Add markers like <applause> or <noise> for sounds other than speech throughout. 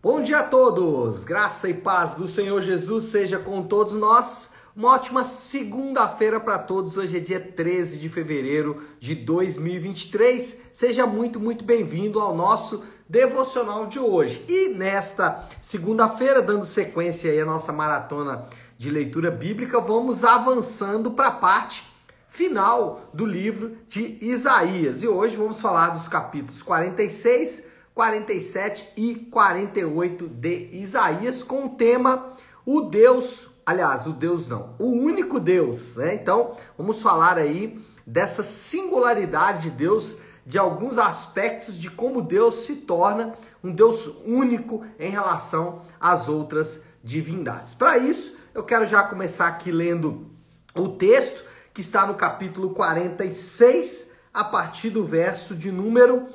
Bom dia a todos! Graça e paz do Senhor Jesus seja com todos nós. Uma ótima segunda-feira para todos. Hoje é dia 13 de fevereiro de 2023. Seja muito, muito bem-vindo ao nosso devocional de hoje. E nesta segunda-feira, dando sequência aí à nossa maratona de leitura bíblica, vamos avançando para a parte final do livro de Isaías. E hoje vamos falar dos capítulos 46 47 e 48 de Isaías com o tema o Deus, aliás, o Deus não, o único Deus, né? Então, vamos falar aí dessa singularidade de Deus, de alguns aspectos de como Deus se torna um Deus único em relação às outras divindades. Para isso, eu quero já começar aqui lendo o texto que está no capítulo 46, a partir do verso de número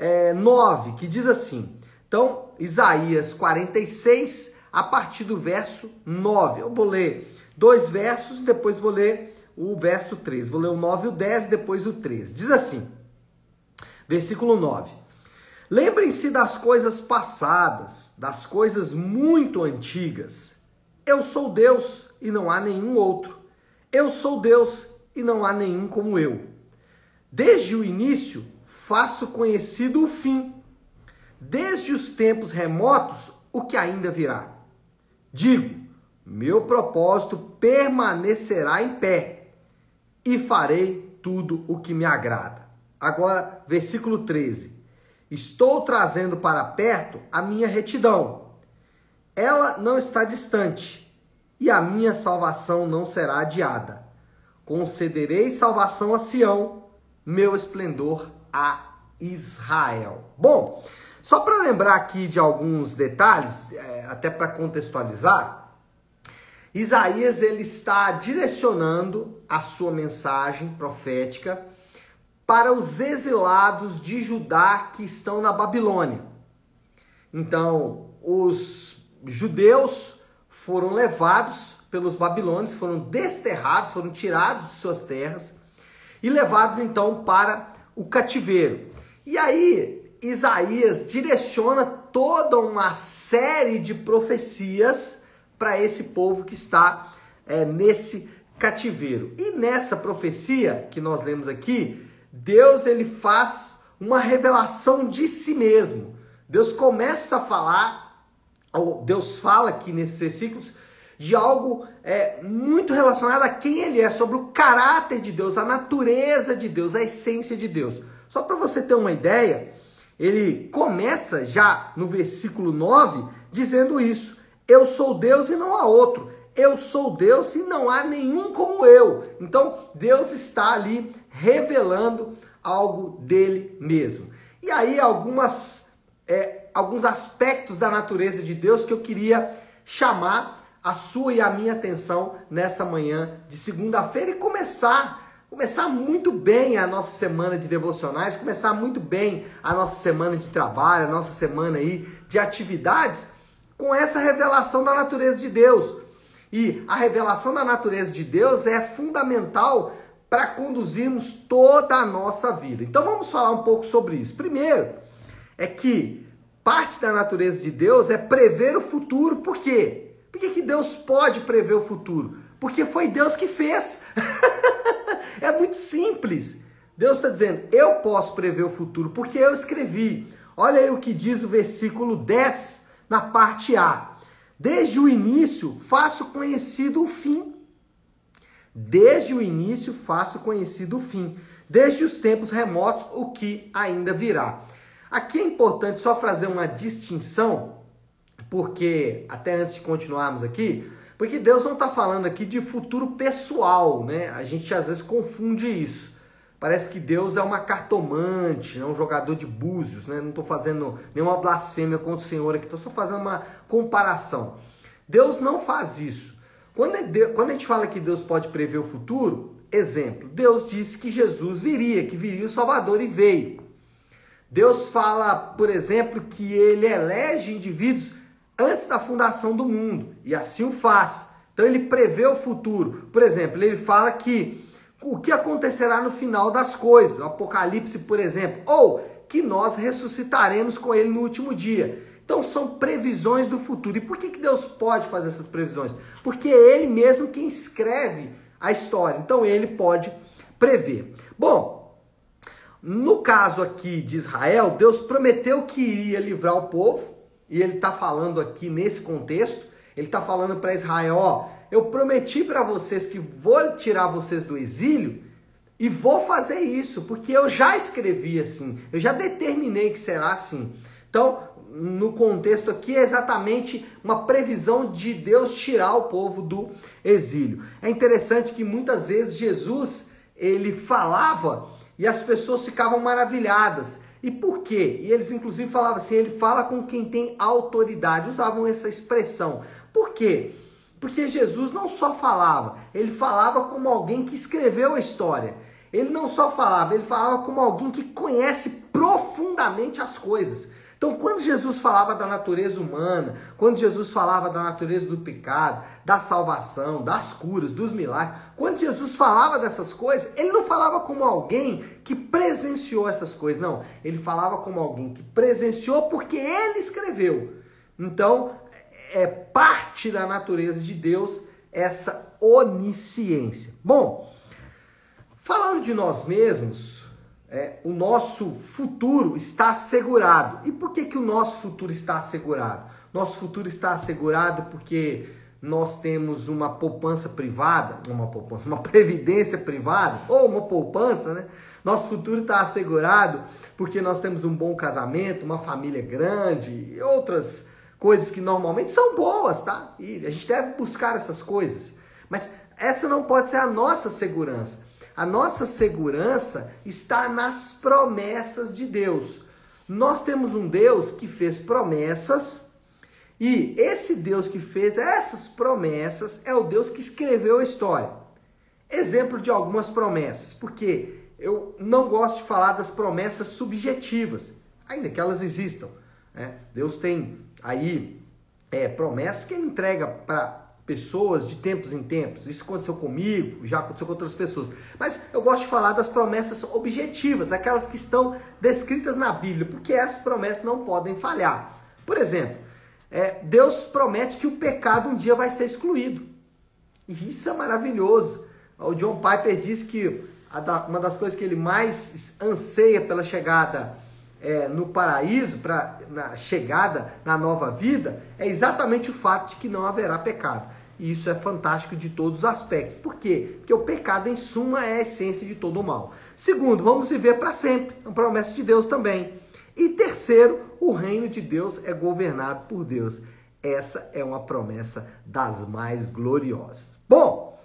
é, 9, que diz assim. Então, Isaías 46, a partir do verso 9. Eu vou ler dois versos, depois vou ler o verso 3. Vou ler o 9 e o 10, depois o 13. Diz assim, versículo 9. Lembrem-se das coisas passadas, das coisas muito antigas. Eu sou Deus e não há nenhum outro. Eu sou Deus e não há nenhum como eu. Desde o início faço conhecido o fim, desde os tempos remotos, o que ainda virá. Digo, meu propósito permanecerá em pé e farei tudo o que me agrada. Agora, versículo 13. Estou trazendo para perto a minha retidão. Ela não está distante e a minha salvação não será adiada. Concederei salvação a Sião, meu esplendor a Israel. Bom, só para lembrar aqui de alguns detalhes, é, até para contextualizar, Isaías ele está direcionando a sua mensagem profética para os exilados de Judá que estão na Babilônia. Então, os judeus foram levados pelos babilônios, foram desterrados, foram tirados de suas terras e levados então para o cativeiro. E aí, Isaías direciona toda uma série de profecias para esse povo que está é, nesse cativeiro. E nessa profecia que nós lemos aqui, Deus ele faz uma revelação de si mesmo. Deus começa a falar, Deus fala aqui nesses versículos, de algo é, muito relacionado a quem ele é, sobre o caráter de Deus, a natureza de Deus, a essência de Deus. Só para você ter uma ideia, ele começa já no versículo 9 dizendo isso: Eu sou Deus e não há outro. Eu sou Deus e não há nenhum como eu. Então, Deus está ali revelando algo dele mesmo. E aí, algumas, é, alguns aspectos da natureza de Deus que eu queria chamar a sua e a minha atenção nessa manhã de segunda-feira e começar começar muito bem a nossa semana de devocionais, começar muito bem a nossa semana de trabalho, a nossa semana aí de atividades com essa revelação da natureza de Deus. E a revelação da natureza de Deus é fundamental para conduzirmos toda a nossa vida. Então vamos falar um pouco sobre isso. Primeiro, é que parte da natureza de Deus é prever o futuro. Por quê? Por que, que Deus pode prever o futuro? Porque foi Deus que fez. <laughs> É muito simples. Deus está dizendo: eu posso prever o futuro porque eu escrevi. Olha aí o que diz o versículo 10 na parte A. Desde o início faço conhecido o fim. Desde o início faço conhecido o fim. Desde os tempos remotos o que ainda virá. Aqui é importante só fazer uma distinção, porque até antes de continuarmos aqui, porque Deus não está falando aqui de futuro pessoal, né? A gente às vezes confunde isso. Parece que Deus é uma cartomante, né? um jogador de búzios, né? Não estou fazendo nenhuma blasfêmia contra o Senhor aqui, estou só fazendo uma comparação. Deus não faz isso. Quando, é quando a gente fala que Deus pode prever o futuro, exemplo, Deus disse que Jesus viria, que viria o Salvador e veio. Deus fala, por exemplo, que ele elege indivíduos antes da fundação do mundo, e assim o faz. Então ele prevê o futuro. Por exemplo, ele fala que o que acontecerá no final das coisas, o Apocalipse, por exemplo, ou que nós ressuscitaremos com ele no último dia. Então são previsões do futuro. E por que, que Deus pode fazer essas previsões? Porque é Ele mesmo quem escreve a história. Então Ele pode prever. Bom, no caso aqui de Israel, Deus prometeu que iria livrar o povo. E Ele está falando aqui nesse contexto. Ele está falando para Israel: ó, eu prometi para vocês que vou tirar vocês do exílio. E vou fazer isso, porque eu já escrevi assim, eu já determinei que será assim. Então, no contexto aqui é exatamente uma previsão de Deus tirar o povo do exílio. É interessante que muitas vezes Jesus ele falava e as pessoas ficavam maravilhadas. E por quê? E eles inclusive falavam assim, ele fala com quem tem autoridade, usavam essa expressão. Por quê? Porque Jesus não só falava, ele falava como alguém que escreveu a história. Ele não só falava, ele falava como alguém que conhece profundamente as coisas. Então, quando Jesus falava da natureza humana, quando Jesus falava da natureza do pecado, da salvação, das curas, dos milagres, quando Jesus falava dessas coisas, ele não falava como alguém que presenciou essas coisas, não. Ele falava como alguém que presenciou porque ele escreveu. Então, é parte da natureza de Deus essa onisciência. Bom, falando de nós mesmos, é, o nosso futuro está assegurado. E por que, que o nosso futuro está assegurado? Nosso futuro está assegurado porque nós temos uma poupança privada, uma poupança, uma <laughs> previdência privada, ou uma poupança, né? Nosso futuro está assegurado porque nós temos um bom casamento, uma família grande e outras coisas que normalmente são boas, tá? E a gente deve buscar essas coisas. Mas essa não pode ser a nossa segurança. A nossa segurança está nas promessas de Deus. Nós temos um Deus que fez promessas e esse Deus que fez essas promessas é o Deus que escreveu a história. Exemplo de algumas promessas, porque eu não gosto de falar das promessas subjetivas, ainda que elas existam. Né? Deus tem aí é, promessas que ele entrega para pessoas de tempos em tempos. Isso aconteceu comigo, já aconteceu com outras pessoas. Mas eu gosto de falar das promessas objetivas, aquelas que estão descritas na Bíblia, porque essas promessas não podem falhar. Por exemplo, é, Deus promete que o pecado um dia vai ser excluído. E isso é maravilhoso. O John Piper diz que uma das coisas que ele mais anseia pela chegada é, no paraíso, para na chegada na nova vida, é exatamente o fato de que não haverá pecado. E isso é fantástico de todos os aspectos. Por quê? Porque o pecado, em suma, é a essência de todo o mal. Segundo, vamos viver para sempre. É uma promessa de Deus também. E terceiro, o reino de Deus é governado por Deus. Essa é uma promessa das mais gloriosas. Bom,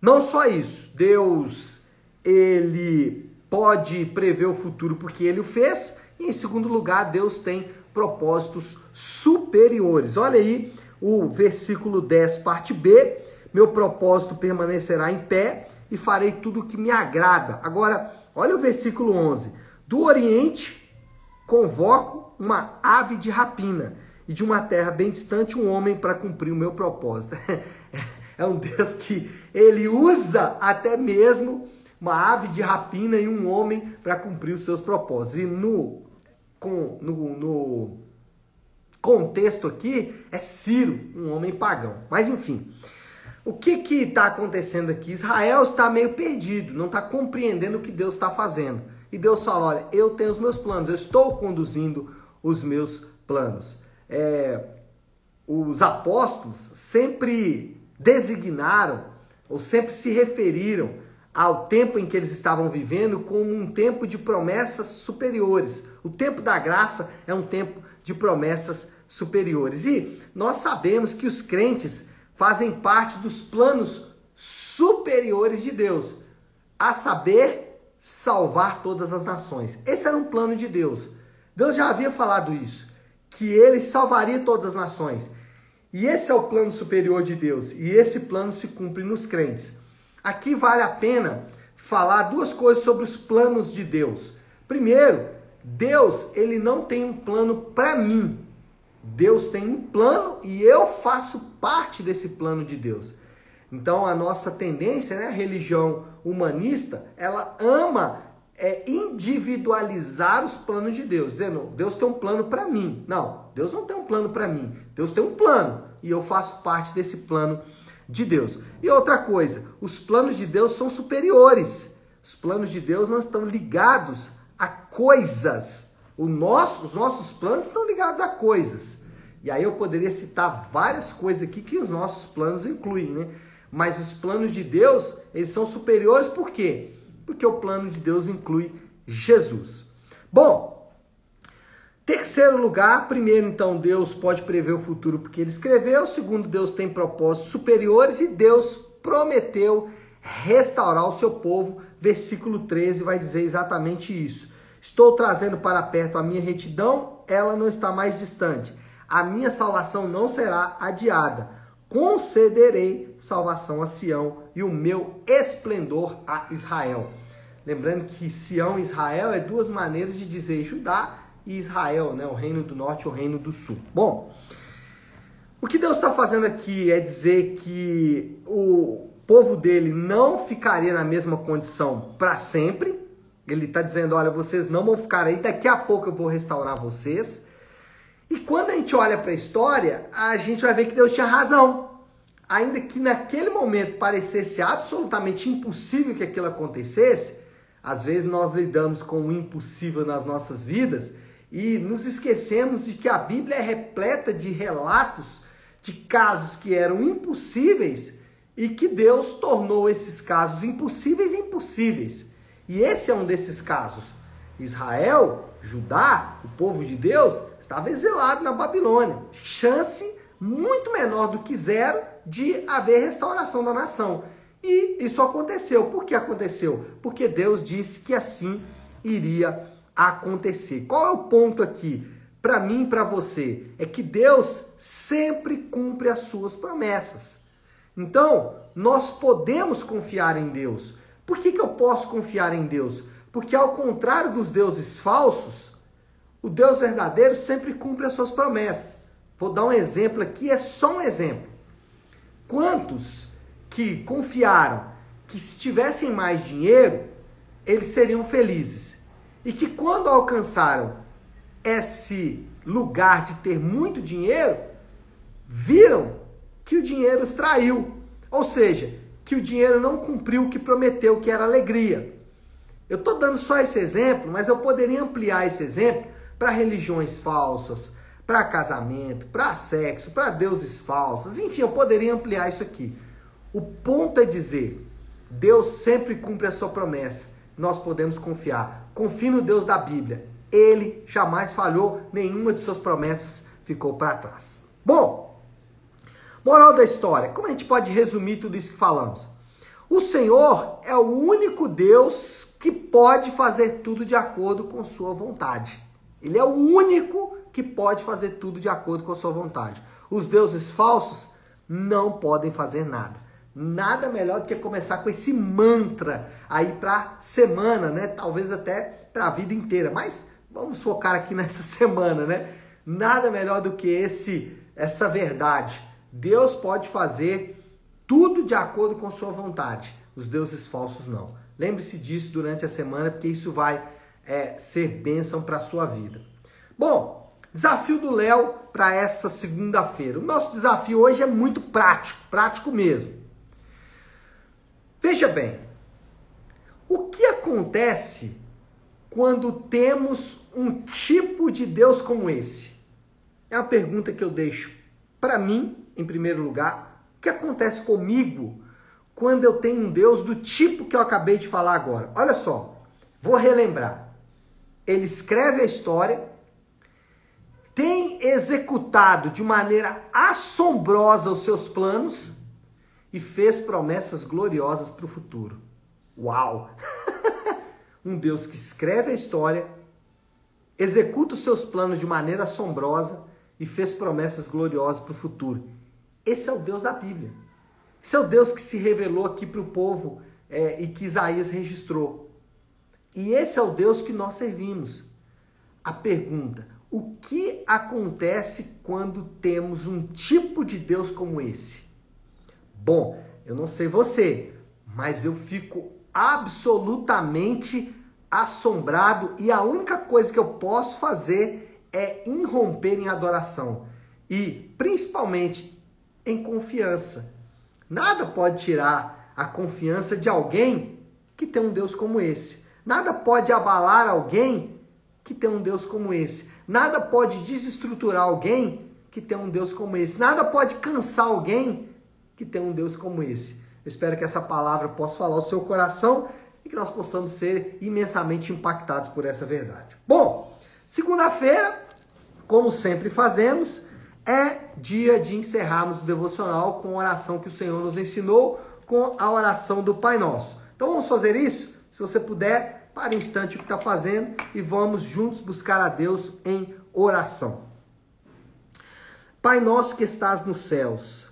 não só isso. Deus, ele pode prever o futuro porque ele o fez. E em segundo lugar, Deus tem propósitos superiores. Olha aí o versículo 10, parte B, meu propósito permanecerá em pé e farei tudo o que me agrada. Agora, olha o versículo 11. Do Oriente convoco uma ave de rapina e de uma terra bem distante um homem para cumprir o meu propósito. <laughs> É um Deus que ele usa até mesmo uma ave de rapina e um homem para cumprir os seus propósitos. E no, com, no, no contexto aqui é Ciro, um homem pagão. Mas enfim, o que está acontecendo aqui? Israel está meio perdido, não está compreendendo o que Deus está fazendo. E Deus fala: olha, eu tenho os meus planos, eu estou conduzindo os meus planos. É, os apóstolos sempre designaram ou sempre se referiram ao tempo em que eles estavam vivendo como um tempo de promessas superiores. O tempo da graça é um tempo de promessas superiores. E nós sabemos que os crentes fazem parte dos planos superiores de Deus, a saber, salvar todas as nações. Esse era um plano de Deus. Deus já havia falado isso, que ele salvaria todas as nações. E esse é o plano superior de Deus, e esse plano se cumpre nos crentes. Aqui vale a pena falar duas coisas sobre os planos de Deus. Primeiro, Deus, ele não tem um plano para mim. Deus tem um plano e eu faço parte desse plano de Deus. Então a nossa tendência, né, a religião humanista, ela ama é, individualizar os planos de Deus, dizendo, Deus tem um plano para mim. Não, Deus não tem um plano para mim. Deus tem um plano e eu faço parte desse plano de Deus. E outra coisa, os planos de Deus são superiores. Os planos de Deus não estão ligados a coisas. O nosso, os nossos planos estão ligados a coisas. E aí eu poderia citar várias coisas aqui que os nossos planos incluem, né? Mas os planos de Deus, eles são superiores por quê? Porque o plano de Deus inclui Jesus. Bom, terceiro lugar, primeiro então Deus pode prever o futuro porque ele escreveu, segundo Deus tem propósitos superiores e Deus prometeu restaurar o seu povo. Versículo 13 vai dizer exatamente isso. Estou trazendo para perto a minha retidão, ela não está mais distante a minha salvação não será adiada. Concederei salvação a Sião e o meu esplendor a Israel. Lembrando que Sião e Israel é duas maneiras de dizer Judá e Israel, né? o reino do norte e o reino do sul. Bom, o que Deus está fazendo aqui é dizer que o povo dele não ficaria na mesma condição para sempre. Ele está dizendo: olha, vocês não vão ficar aí, daqui a pouco eu vou restaurar vocês. E quando a gente olha para a história, a gente vai ver que Deus tinha razão. Ainda que naquele momento parecesse absolutamente impossível que aquilo acontecesse, às vezes nós lidamos com o impossível nas nossas vidas e nos esquecemos de que a Bíblia é repleta de relatos de casos que eram impossíveis e que Deus tornou esses casos impossíveis impossíveis. E esse é um desses casos. Israel, Judá, o povo de Deus, estava exilado na Babilônia. Chance muito menor do que zero de haver restauração da nação. E isso aconteceu. Por que aconteceu? Porque Deus disse que assim iria acontecer. Qual é o ponto aqui? Para mim para você, é que Deus sempre cumpre as suas promessas. Então, nós podemos confiar em Deus. Por que, que eu posso confiar em Deus? Porque, ao contrário dos deuses falsos, o Deus verdadeiro sempre cumpre as suas promessas. Vou dar um exemplo aqui, é só um exemplo. Quantos que confiaram que se tivessem mais dinheiro, eles seriam felizes? E que quando alcançaram esse lugar de ter muito dinheiro, viram que o dinheiro os traiu. Ou seja, que o dinheiro não cumpriu o que prometeu, que era alegria. Eu estou dando só esse exemplo, mas eu poderia ampliar esse exemplo para religiões falsas, para casamento, para sexo, para deuses falsos. Enfim, eu poderia ampliar isso aqui. O ponto é dizer: Deus sempre cumpre a sua promessa. Nós podemos confiar. Confie no Deus da Bíblia. Ele jamais falhou, nenhuma de suas promessas ficou para trás. Bom, moral da história: como a gente pode resumir tudo isso que falamos? O Senhor é o único Deus que pode fazer tudo de acordo com sua vontade. Ele é o único que pode fazer tudo de acordo com a sua vontade. Os deuses falsos não podem fazer nada. Nada melhor do que começar com esse mantra aí para semana, né? Talvez até para a vida inteira. Mas vamos focar aqui <laughs> nessa semana, né? Nada melhor do que esse essa verdade. Deus pode fazer tudo de acordo com sua vontade. Os deuses falsos não. Lembre-se disso durante a semana, porque isso vai é, ser bênção para a sua vida. Bom, desafio do Léo para essa segunda-feira. O nosso desafio hoje é muito prático, prático mesmo. Veja bem, o que acontece quando temos um tipo de Deus como esse? É a pergunta que eu deixo para mim, em primeiro lugar. O que acontece comigo quando eu tenho um Deus do tipo que eu acabei de falar agora? Olha só, vou relembrar ele escreve a história, tem executado de maneira assombrosa os seus planos e fez promessas gloriosas para o futuro. Uau! <laughs> um Deus que escreve a história, executa os seus planos de maneira assombrosa e fez promessas gloriosas para o futuro. Esse é o Deus da Bíblia. Esse é o Deus que se revelou aqui para o povo é, e que Isaías registrou. E esse é o Deus que nós servimos. A pergunta: o que acontece quando temos um tipo de Deus como esse? Bom, eu não sei você, mas eu fico absolutamente assombrado e a única coisa que eu posso fazer é irromper em adoração e principalmente em confiança. Nada pode tirar a confiança de alguém que tem um Deus como esse. Nada pode abalar alguém que tem um Deus como esse. Nada pode desestruturar alguém que tem um Deus como esse. Nada pode cansar alguém que tem um Deus como esse. Eu espero que essa palavra possa falar ao seu coração e que nós possamos ser imensamente impactados por essa verdade. Bom, segunda-feira, como sempre fazemos, é dia de encerrarmos o devocional com a oração que o Senhor nos ensinou, com a oração do Pai Nosso. Então vamos fazer isso? Se você puder, pare um instante o que está fazendo e vamos juntos buscar a Deus em oração. Pai nosso que estás nos céus,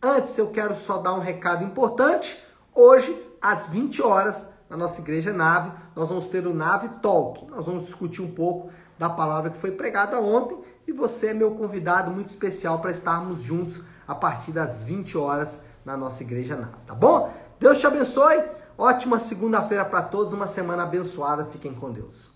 Antes eu quero só dar um recado importante. Hoje às 20 horas, na nossa igreja Nave, nós vamos ter o Nave Talk. Nós vamos discutir um pouco da palavra que foi pregada ontem e você é meu convidado muito especial para estarmos juntos a partir das 20 horas na nossa igreja Nave, tá bom? Deus te abençoe. Ótima segunda-feira para todos, uma semana abençoada. Fiquem com Deus.